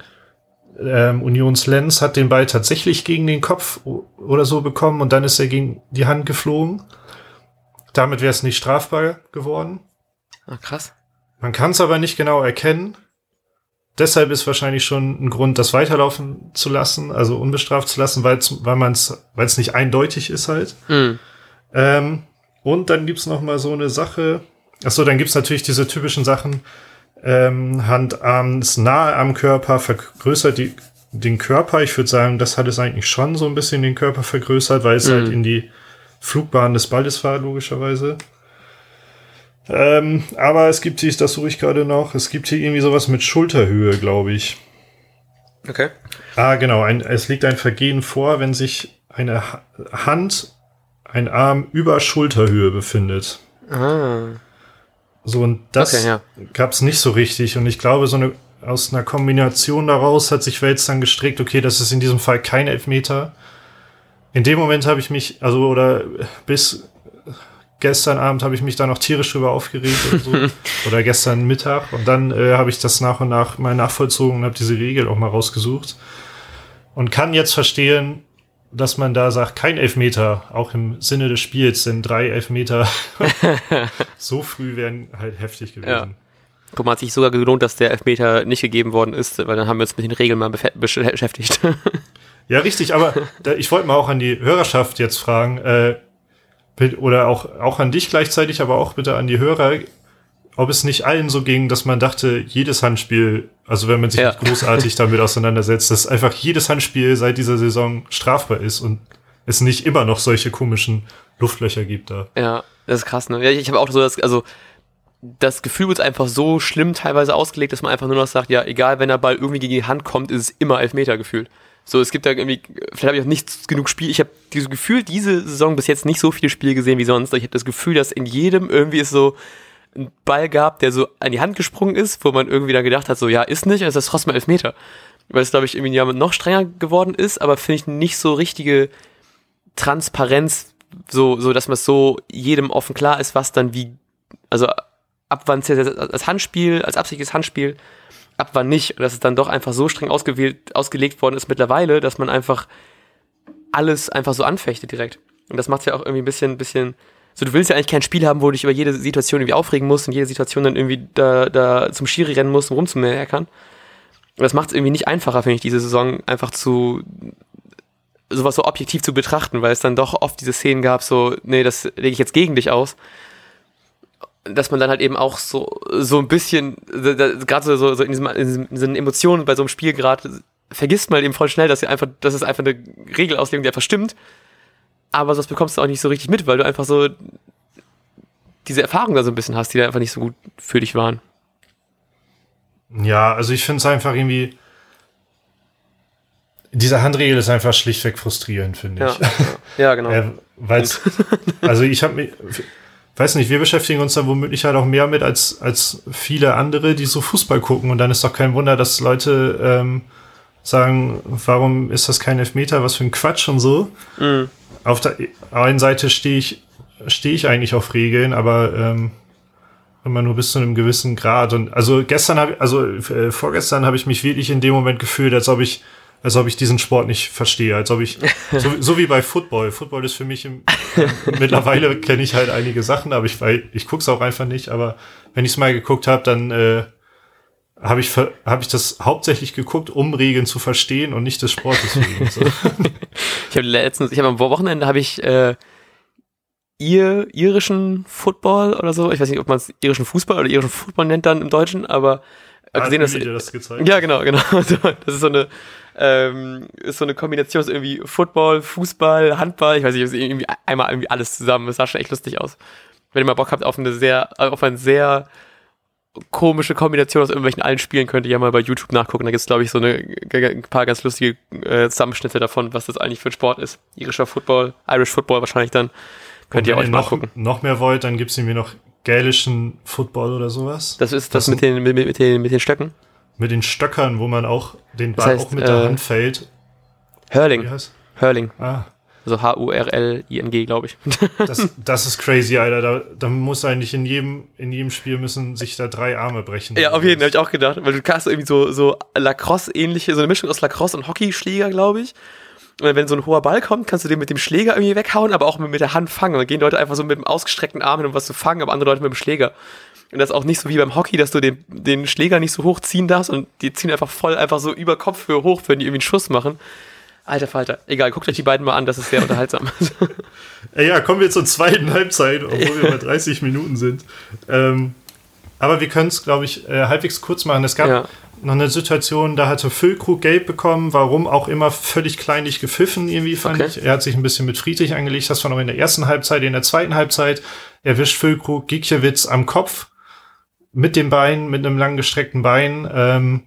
ähm, Unions Lenz hat den Ball tatsächlich gegen den Kopf oder so bekommen und dann ist er gegen die Hand geflogen. Damit wäre es nicht strafbar geworden. Ah, krass. Man kann es aber nicht genau erkennen. Deshalb ist wahrscheinlich schon ein Grund, das weiterlaufen zu lassen, also unbestraft zu lassen, weil's, weil man es, weil es nicht eindeutig ist halt. Hm. Ähm, und dann gibt's noch mal so eine Sache. Ach so, dann gibt's natürlich diese typischen Sachen. Ähm, Hand, ist nahe am Körper, vergrößert die, den Körper. Ich würde sagen, das hat es eigentlich schon so ein bisschen den Körper vergrößert, weil es Mhm. halt in die Flugbahn des Balles war, logischerweise. Ähm, aber es gibt hier, das suche ich gerade noch, es gibt hier irgendwie sowas mit Schulterhöhe, glaube ich. Okay. Ah, genau. Ein, es liegt ein Vergehen vor, wenn sich eine Ha- Hand, ein Arm über Schulterhöhe befindet. Ah. So, und das Okay, ja. gab's nicht so richtig. Und ich glaube, so eine, aus einer Kombination daraus hat sich Wels dann gestrickt, okay, das ist in diesem Fall kein Elfmeter. In dem Moment habe ich mich, also, oder bis gestern Abend habe ich mich da noch tierisch drüber aufgeregt oder so. oder gestern Mittag. Und dann äh, habe ich das nach und nach mal nachvollzogen und habe diese Regel auch mal rausgesucht. Und kann jetzt verstehen, dass man da sagt, kein Elfmeter, auch im Sinne des Spiels, denn drei Elfmeter so früh wären halt heftig gewesen. Ja. Guck mal, hat sich sogar gelohnt, dass der Elfmeter nicht gegeben worden ist, weil dann haben wir uns mit den Regeln mal beschäftigt. Ja, richtig, aber da, ich wollte mal auch an die Hörerschaft jetzt fragen, äh, oder auch, auch an dich gleichzeitig, aber auch bitte an die Hörer, ob es nicht allen so ging, dass man dachte, jedes Handspiel, also wenn man sich Ja. nicht großartig damit auseinandersetzt, dass einfach jedes Handspiel seit dieser Saison strafbar ist und es nicht immer noch solche komischen Luftlöcher gibt da. ja, das ist krass, ne? Ja, ich, ich habe auch so das, also das Gefühl wird einfach so schlimm teilweise ausgelegt, dass man einfach nur noch sagt, ja, egal, wenn der Ball irgendwie gegen die Hand kommt, ist es immer Elfmeter gefühlt. So, es gibt da irgendwie, vielleicht habe ich auch nicht genug Spiel. Ich habe dieses Gefühl, diese Saison bis jetzt nicht so viele Spiele gesehen wie sonst. Ich habe das Gefühl, dass in jedem irgendwie es so ein Ball gab, der so an die Hand gesprungen ist, wo man irgendwie dann gedacht hat, so, ja, ist nicht, also das ist trotzdem Elfmeter. Weil es, glaube ich, irgendwie noch strenger geworden ist, aber finde ich nicht so richtige Transparenz, so, so dass man es so jedem offen klar ist, was dann wie, also ab wann zählt das als Handspiel, als absichtliches Handspiel, ab wann nicht. Und dass es dann doch einfach so streng ausgewählt, ausgelegt worden ist mittlerweile, dass man einfach alles einfach so anfechtet direkt. Und das macht ja auch irgendwie ein bisschen, bisschen, so du willst ja eigentlich kein Spiel haben, wo du dich über jede Situation irgendwie aufregen musst und jede Situation dann irgendwie da, da zum Schiri rennen musst, um rumzumeckern. Und das macht es irgendwie nicht einfacher, finde ich, diese Saison einfach zu sowas so objektiv zu betrachten, weil es dann doch oft diese Szenen gab, so, nee, das lege ich jetzt gegen dich aus. Dass man dann halt eben auch so, so ein bisschen, gerade so, so, in, diesem, in, diesen Emotionen bei so einem Spiel gerade, vergisst man eben voll schnell, dass, einfach, dass es einfach eine Regelauslegung, die einfach stimmt. Aber das bekommst du auch nicht so richtig mit, weil du einfach so diese Erfahrung da so ein bisschen hast, die da einfach nicht so gut für dich waren. Ja, also ich finde es einfach irgendwie. Diese Handregel ist einfach schlichtweg frustrierend, finde ich. Ja, ja genau. Äh, weil's, also ich habe mich, weiß nicht, wir beschäftigen uns da womöglich halt auch mehr mit als, als viele andere, die so Fußball gucken. Und dann ist doch kein Wunder, dass Leute ähm, sagen, warum ist das kein Elfmeter, was für ein Quatsch und so. Mhm. Auf der einen Seite stehe ich, stehe ich eigentlich auf Regeln, aber ähm, immer nur bis zu einem gewissen Grad. Und also gestern habe also äh, vorgestern habe ich mich wirklich in dem Moment gefühlt, als ob ich als ob ich diesen Sport nicht verstehe, als ob ich, so, so wie bei Football. Football ist für mich im, äh, mittlerweile kenne ich halt einige Sachen, aber ich, weil, ich guck's auch einfach nicht. Aber wenn ich es mal geguckt habe, dann äh, habe ich, hab ich das hauptsächlich geguckt, um Regeln zu verstehen und nicht des Sportes wegen. So. Ich habe letztens, ich habe am Wochenende habe ich äh, ir, irischen Football oder so, ich weiß nicht, ob man es irischen Fußball oder irischen Football nennt dann im Deutschen, aber Hat gesehen, dass, das gezeigt? ja genau, genau, So, das ist so eine ähm, ist so eine Kombination aus irgendwie Football, Fußball, Handball, ich weiß nicht, irgendwie einmal irgendwie alles zusammen, das sah schon echt lustig aus. Wenn ihr mal Bock habt auf eine sehr, auf ein sehr komische Kombination aus irgendwelchen allen Spielen könnt ihr ja mal bei YouTube nachgucken. Da gibt es, glaube ich, so eine, ein paar ganz lustige äh, Zusammenschnitte davon, was das eigentlich für ein Sport ist. Irischer Football, Irish Football wahrscheinlich dann. Könnt ihr euch mal noch, gucken. noch mehr wollt, dann gibt's irgendwie noch gälischen Football oder sowas. Das ist das, Das mit, den, mit, mit, den, mit den Stöcken. Mit den Stöckern, wo man auch den Das Ball heißt, auch mit der äh, Hand fällt. Hurling. Hurling. Ah, Also H-U-R-L-I-N-G, glaube ich. das, das ist crazy, Alter. Da, da muss eigentlich in jedem, in jedem Spiel müssen sich da drei Arme brechen. Ja, auf jeden Fall, habe ich auch gedacht. Weil du hast irgendwie so, so Lacrosse-ähnliche, so eine Mischung aus Lacrosse und Hockeyschläger, glaube ich. Und wenn so ein hoher Ball kommt, kannst du den mit dem Schläger irgendwie weghauen, aber auch mit der Hand fangen. Und dann gehen Leute einfach so mit dem ausgestreckten Arm hin, um was zu fangen, aber andere Leute mit dem Schläger. Und das ist auch nicht so wie beim Hockey, dass du den, den Schläger nicht so hoch ziehen darfst und die ziehen einfach voll einfach so über Kopfhöhe hoch, wenn die irgendwie einen Schuss machen. Alter Falter. Egal, guckt euch die beiden mal an, das ist sehr unterhaltsam. Ja, kommen wir zur zweiten Halbzeit, obwohl wir bei 30 Minuten sind. Ähm, aber wir können es, glaube ich, äh, halbwegs kurz machen. Es gab Ja. noch eine Situation, da hatte Füllkrug gelb bekommen, warum auch immer völlig kleinlich gepfiffen, irgendwie fand Okay. ich. Er hat sich ein bisschen mit Friedrich angelegt, das war noch in der ersten Halbzeit. In der zweiten Halbzeit erwischt Füllkrug Gikiewicz am Kopf mit dem Bein, mit einem lang gestreckten Bein. Ähm,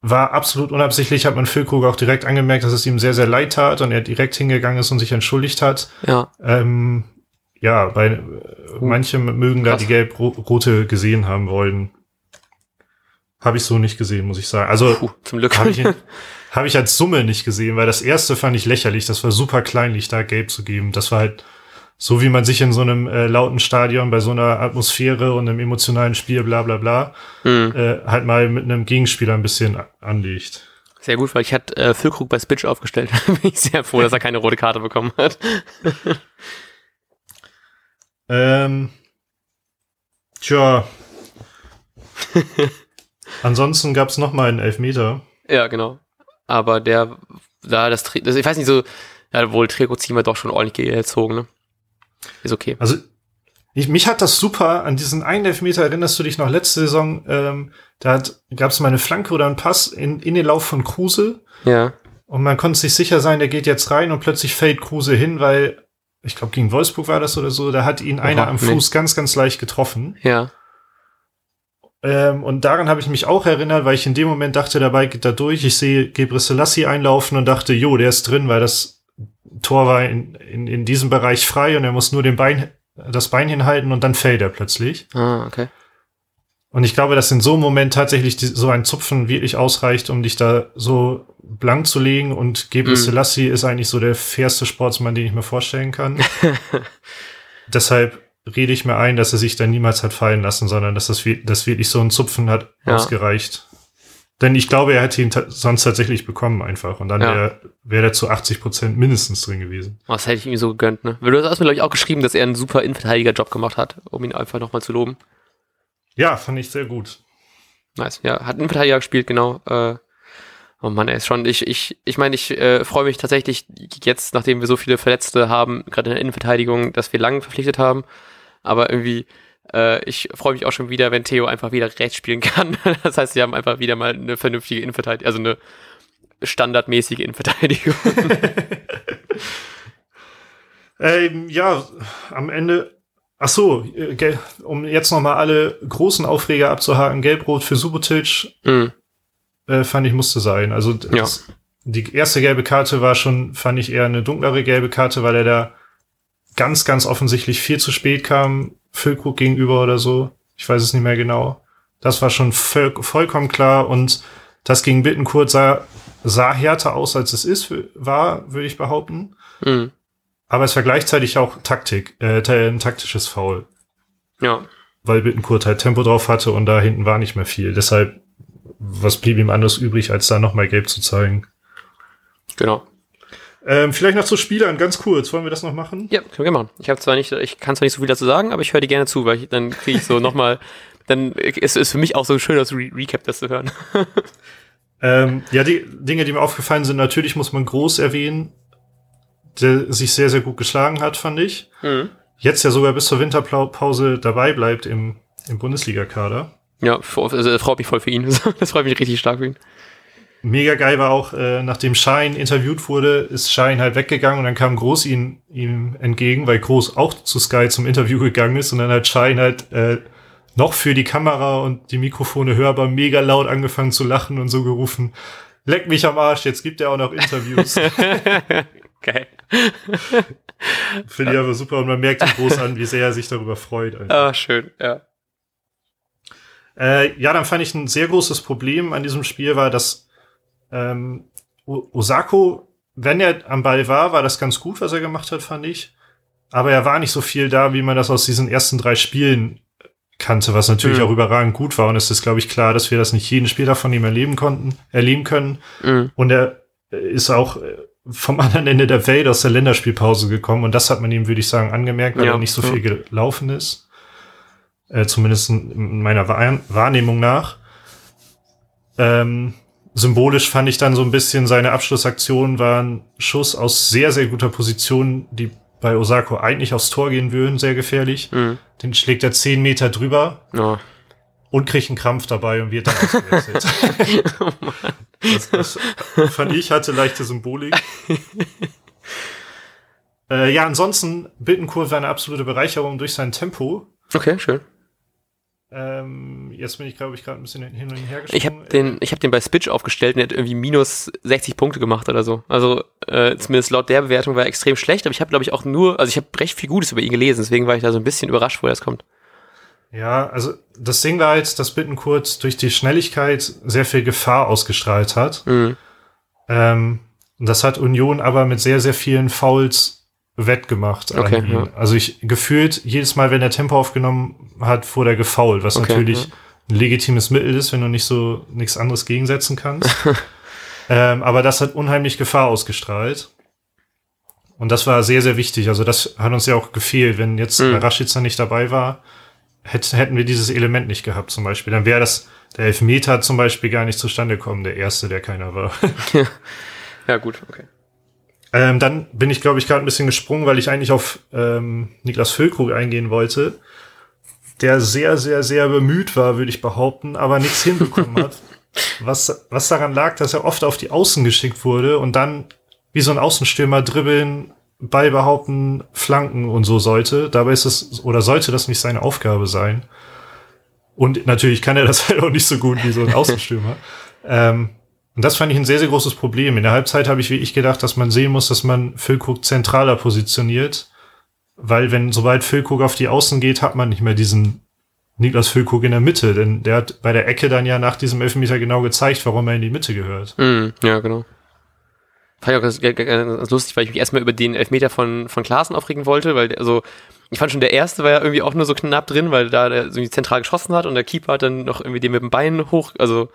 war absolut unabsichtlich, hat man Füllkrug auch direkt angemerkt, dass es ihm sehr, sehr leid tat und er direkt hingegangen ist und sich entschuldigt hat. ja. Ähm, ja, weil äh, manche mögen da Krass. die gelb-rote gesehen haben wollen. Habe ich so nicht gesehen, muss ich sagen. Also Puh, zum Glück. habe ich, hab ich als Summe nicht gesehen, weil das erste fand ich lächerlich. Das war super kleinlich, da gelb zu geben. Das war halt so, wie man sich in so einem äh, lauten Stadion bei so einer Atmosphäre und einem emotionalen Spiel, bla bla bla, Hm. äh, halt mal mit einem Gegenspieler ein bisschen anlegt. Sehr gut, weil ich hatte äh, Füllkrug bei Spitch aufgestellt. Bin ich sehr froh, dass er keine rote Karte bekommen hat. Ähm, tja. Ansonsten gab es noch mal einen Elfmeter. Ja, genau. Aber der, da das, das ich weiß nicht so, ja, wohl Trikot ziehen wir doch schon ordentlich gezogen, ne? Ist okay. Also ich, mich hat das super an diesen einen Elfmeter, erinnerst du dich noch letzte Saison, ähm, da gab es mal eine Flanke oder einen Pass in, in den Lauf von Kruse Ja. und man konnte sich sicher sein, der geht jetzt rein und plötzlich fällt Kruse hin, weil ich glaube gegen Wolfsburg war das oder so, da hat ihn einer am nee. Fuß ganz, ganz leicht getroffen. Ja. Ähm, und daran habe ich mich auch erinnert, weil ich in dem Moment dachte, dabei geht da durch. Ich sehe Gebre Selassie einlaufen und dachte, jo, der ist drin, weil das Tor war in, in, in diesem Bereich frei und er muss nur den Bein, das Bein hinhalten und dann fällt er plötzlich. Ah, okay. Und ich glaube, dass in so einem Moment tatsächlich die, so ein Zupfen wirklich ausreicht, um dich da so blank zu legen. Und Gebre Mhm. Selassie ist eigentlich so der fairste Sportsmann, den ich mir vorstellen kann. Deshalb rede ich mir ein, dass er sich da niemals hat fallen lassen, sondern dass das, dass wirklich so ein Zupfen hat Ja. ausgereicht. Denn ich glaube, er hätte ihn ta sonst tatsächlich bekommen einfach. Und dann Ja. wäre wär er zu 80 Prozent mindestens drin gewesen. Das hätte ich ihm so gegönnt, ne? Weil du hast mir, glaube ich, auch geschrieben, dass er einen super Innenverteidiger-Job gemacht hat, um ihn einfach nochmal zu loben. Ja, fand ich sehr gut. Nice. Ja, hat Innenverteidiger gespielt, genau. Äh, oh Mann, er ist schon, ich, ich, ich meine, ich äh, freue mich tatsächlich jetzt, nachdem wir so viele Verletzte haben, gerade in der Innenverteidigung, dass wir lang verpflichtet haben. Aber irgendwie, äh, ich freue mich auch schon wieder, wenn Theo einfach wieder rechts spielen kann. Das heißt, wir haben einfach wieder mal eine vernünftige Innenverteidigung, also eine standardmäßige Innenverteidigung. Ähm, ja, am Ende. Ach so, äh, um jetzt noch mal alle großen Aufreger abzuhaken, Gelb-Rot für Subotic Mhm. äh, fand ich musste sein. Also das, die erste gelbe Karte war schon, fand ich eher eine dunklere gelbe Karte, weil er da ganz, ganz offensichtlich viel zu spät kam, Füllkrug gegenüber oder so. Ich weiß es nicht mehr genau. Das war schon voll, vollkommen klar und das gegen Bittenkurt sah, sah härter aus, als es ist, war, würde ich behaupten. Mhm. Aber es war gleichzeitig auch Taktik, äh, ein taktisches Foul, Ja. weil Bittenkurt halt Tempo drauf hatte und da hinten war nicht mehr viel. Deshalb, was blieb ihm anderes übrig, als da nochmal gelb zu zeigen? Genau. Ähm, vielleicht noch zu Spielern, ganz kurz. Wollen wir das noch machen? Ja, können wir machen. Ich habe zwar nicht, ich kann zwar nicht so viel dazu sagen, aber ich höre dir gerne zu, weil ich, dann kriege ich so nochmal, dann ist es für mich auch so schön, das Re Recap das zu hören. Ähm, ja, die Dinge, die mir aufgefallen sind, natürlich muss man groß erwähnen, der sich sehr, sehr gut geschlagen hat, fand ich. Mhm. Jetzt ja sogar bis zur Winterpause dabei bleibt im, im Bundesliga-Kader. Ja, also, das freut mich voll für ihn. Das freut mich richtig stark für ihn. Mega geil war auch, äh, nachdem Schein interviewt wurde, ist Schein halt weggegangen und dann kam Groß ihn, ihm entgegen, weil Groß auch zu Sky zum Interview gegangen ist und dann hat Schein halt äh, noch für die Kamera und die Mikrofone hörbar mega laut angefangen zu lachen und so gerufen, leck mich am Arsch, jetzt gibt er auch noch Interviews. Geil. Finde ich aber super und man merkt ihm groß an, wie sehr er sich darüber freut. Ah, schön, ja. Äh, ja, dann fand ich ein sehr großes Problem an diesem Spiel war, dass ähm, Osako, wenn er am Ball war, war das ganz gut, was er gemacht hat, fand ich. Aber er war nicht so viel da, wie man das aus diesen ersten drei Spielen kannte, was natürlich Mhm. auch überragend gut war. Und es ist, glaube ich, klar, dass wir das nicht jeden Spieler von ihm erleben konnten, erleben können. Mhm. Und er ist auch äh, vom anderen Ende der Welt aus der Länderspielpause gekommen. Und das hat man ihm, würde ich sagen, angemerkt, weil Ja, er nicht so viel gelaufen ist. Äh, zumindest in meiner Wahr Wahrnehmung nach. Ähm, symbolisch fand ich dann so ein bisschen, seine Abschlussaktionen waren Schuss aus sehr, sehr guter Position, die bei Osako eigentlich aufs Tor gehen würden, sehr gefährlich. Mhm. Den schlägt er zehn Meter drüber, Oh. und kriegt einen Krampf dabei und wird dann ausgewechselt. das, das fand ich hatte leichte Symbolik. äh, ja, ansonsten, Bittencourt war eine absolute Bereicherung durch sein Tempo. Okay, schön. Ähm, jetzt bin ich, glaube ich, gerade ein bisschen hin und her Ich habe den, ich hab den bei Spitch aufgestellt und der hat irgendwie minus 60 Punkte gemacht oder so. Also äh, zumindest laut der Bewertung war er extrem schlecht, aber ich habe, glaube ich, auch nur, also ich habe recht viel Gutes über ihn gelesen, deswegen war ich da so ein bisschen überrascht, wo das kommt. Ja, also das Ding war halt, dass Bittencourt durch die Schnelligkeit sehr viel Gefahr ausgestrahlt hat. Mhm. Ähm, und das hat Union aber mit sehr, sehr vielen Fouls wettgemacht. Okay, ja. Also ich gefühlt, jedes Mal, wenn er Tempo aufgenommen hat, wurde er gefoult, was Okay, natürlich ja. ein legitimes Mittel ist, wenn du nicht so nichts anderes gegensetzen kannst. ähm, aber das hat unheimlich Gefahr ausgestrahlt. Und das war sehr, sehr wichtig. Also das hat uns ja auch gefehlt. Wenn jetzt Mhm. Rashica nicht dabei war, hätt, hätten wir dieses Element nicht gehabt zum Beispiel. Dann wäre das der Elfmeter zum Beispiel gar nicht zustande gekommen, der erste, der keiner war. Ja, gut, okay. Ähm, dann bin ich, glaube ich, gerade ein bisschen gesprungen, weil ich eigentlich auf ähm, Niklas Füllkrug eingehen wollte, der sehr, sehr, sehr bemüht war, würde ich behaupten, aber nichts hinbekommen hat. Was, was daran lag, dass er oft auf die Außen geschickt wurde und dann wie so ein Außenstürmer dribbeln, Ball behaupten, flanken und so sollte. Dabei ist es, oder sollte das nicht seine Aufgabe sein. Und natürlich kann er das halt auch nicht so gut wie so ein Außenstürmer. ähm, und das fand ich ein sehr, sehr großes Problem. In der Halbzeit habe ich wirklich gedacht, dass man sehen muss, dass man Füllkrug zentraler positioniert. Weil wenn, sobald Füllkrug auf die Außen geht, hat man nicht mehr diesen Niklas Füllkrug in der Mitte. Denn der hat bei der Ecke dann ja nach diesem Elfmeter genau gezeigt, warum er in die Mitte gehört. Mhm, ja, genau. Fand ich auch ganz, ganz, lustig, weil ich mich erstmal über den Elfmeter von, von Klaassen aufregen wollte, weil also ich fand schon der erste war ja irgendwie auch nur so knapp drin, weil da der so zentral geschossen hat und der Keeper hat dann noch irgendwie den mit dem Bein hoch, also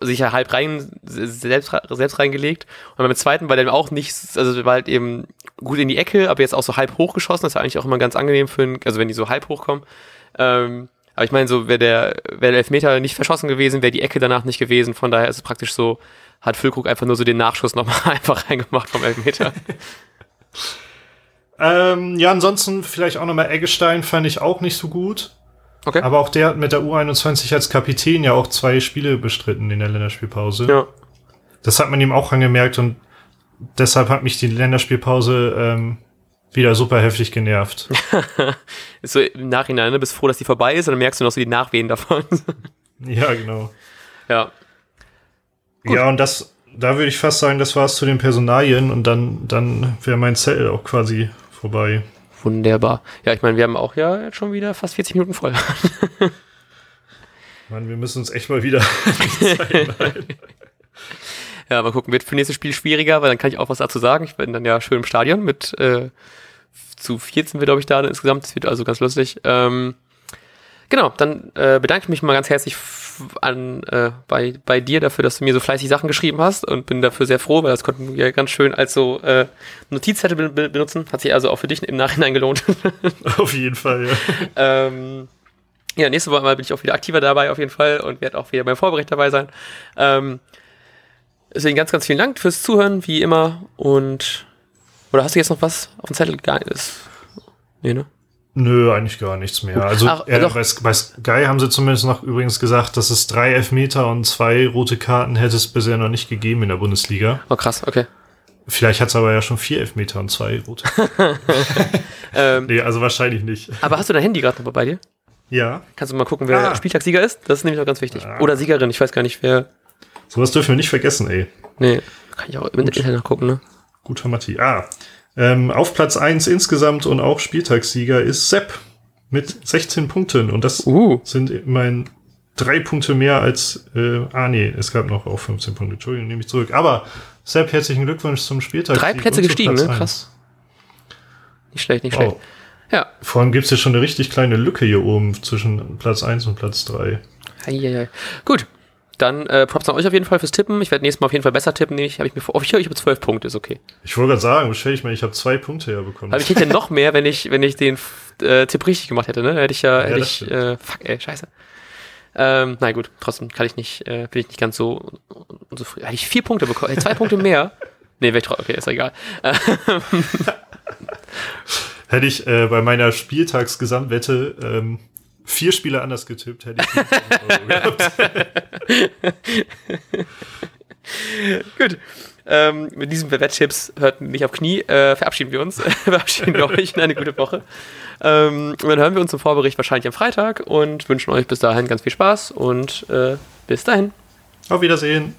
sich ja halb rein, selbst, selbst reingelegt. Und beim zweiten war der auch nicht, also der war halt eben gut in die Ecke, aber jetzt auch so halb hoch geschossen. Das ist ja eigentlich auch immer ganz angenehm für einen, also wenn die so halb hochkommen. Ähm, aber ich meine, so wäre der, wäre der Elfmeter nicht verschossen gewesen, wäre die Ecke danach nicht gewesen. Von daher ist es praktisch so, hat Füllkrug einfach nur so den Nachschuss nochmal einfach reingemacht vom Elfmeter. Ähm, ja, ansonsten vielleicht auch nochmal Eggestein fand ich auch nicht so gut. Okay. Aber auch der hat mit der U21 als Kapitän ja auch zwei Spiele bestritten in der Länderspielpause. ja. Das hat man ihm auch angemerkt und deshalb hat mich die Länderspielpause ähm, wieder super heftig genervt. So im Nachhinein, ne? bist froh, dass die vorbei ist und dann merkst du noch so die Nachwehen davon. ja, genau. ja. Gut. Ja, und das, da würde ich fast sagen, das war's zu den Personalien und dann, dann wäre mein Zettel auch quasi vorbei. Wunderbar. Ja, ich meine, wir haben auch ja jetzt schon wieder fast 40 Minuten voll. Mann, wir müssen uns echt mal wieder. Ja, mal gucken, wird für nächstes Spiel schwieriger, weil dann kann ich auch was dazu sagen. Ich bin dann ja schön im Stadion mit äh, zu 14 wir, glaube ich, da insgesamt. Das wird also ganz lustig. Ähm, genau, dann äh, bedanke ich mich mal ganz herzlich an, äh, bei, bei dir dafür, dass du mir so fleißig Sachen geschrieben hast und bin dafür sehr froh, weil das konnten wir ganz schön als so äh, Notizzettel be be benutzen. Hat sich also auch für dich im Nachhinein gelohnt. Auf jeden Fall, ja. Ähm, ja, nächste Woche mal bin ich auch wieder aktiver dabei auf jeden Fall und werde auch wieder beim Vorbericht dabei sein. Ähm, deswegen ganz, ganz vielen Dank fürs Zuhören, wie immer. Und oder hast du jetzt noch was auf dem Zettel? Gar. Nee, ne? Nö, eigentlich gar nichts mehr. Also Ach, äh, doch. bei, bei Sky haben sie zumindest noch übrigens gesagt, dass es drei Elfmeter und zwei rote Karten hätte es bisher noch nicht gegeben in der Bundesliga. Oh, krass, okay. Vielleicht hat es aber ja schon vier Elfmeter und zwei rote. Ähm, nee, also wahrscheinlich nicht. aber hast du dein Handy gerade noch bei dir? Ja. Kannst du mal gucken, wer Ah. Spieltagssieger ist? Das ist nämlich auch ganz wichtig. Ah. Oder Siegerin, ich weiß gar nicht, wer. Sowas dürfen wir nicht vergessen, ey. Nee, kann ich auch im Internet nachgucken, ne? Guter Matti. Ah, ähm, auf Platz 1 insgesamt und auch Spieltagssieger ist Sepp mit 16 Punkten. Und das Uh. sind immerhin drei Punkte mehr als, äh, ah nee, es gab noch auch 15 Punkte. Entschuldigung, nehme ich zurück. Aber Sepp, herzlichen Glückwunsch zum Spieltag. Drei Plätze gestiegen, ne? Krass. Nicht schlecht, nicht schlecht. Wow. Ja. Vor allem gibt's hier schon eine richtig kleine Lücke hier oben zwischen Platz 1 und Platz 3. Eieiei. Gut. Dann äh, Props an euch auf jeden Fall fürs Tippen. Ich werde nächstes Mal auf jeden Fall besser tippen. Nämlich habe ich mir vor. Oh, ich, ich habe zwölf Punkte, ist okay. Ich wollte gerade sagen, stell ich mal, ich habe zwei Punkte herbekommen. Aber ich hätte ja noch mehr, wenn ich, wenn ich den äh, Tipp richtig gemacht hätte, ne? Hätte ich ja, hätte das ich, stimmt. äh, fuck, ey, scheiße. Ähm, na gut, trotzdem kann ich nicht, äh, bin ich nicht ganz so unzufrieden. Hätte ich vier Punkte bekommen, äh, zwei Punkte mehr. Nee, wäre ich trotzdem, okay, ist egal. Hätte ich äh, bei meiner Spieltagsgesamtwette ähm, vier Spiele anders getippt, hätte ich 15 Euro gehabt. Gut. Ähm, mit diesen Wetttipps hört nicht auf Knie, äh, verabschieden wir uns. verabschieden wir euch in eine gute Woche. Ähm, und dann hören wir uns zum Vorbericht wahrscheinlich am Freitag und wünschen euch bis dahin ganz viel Spaß und äh, bis dahin. Auf Wiedersehen.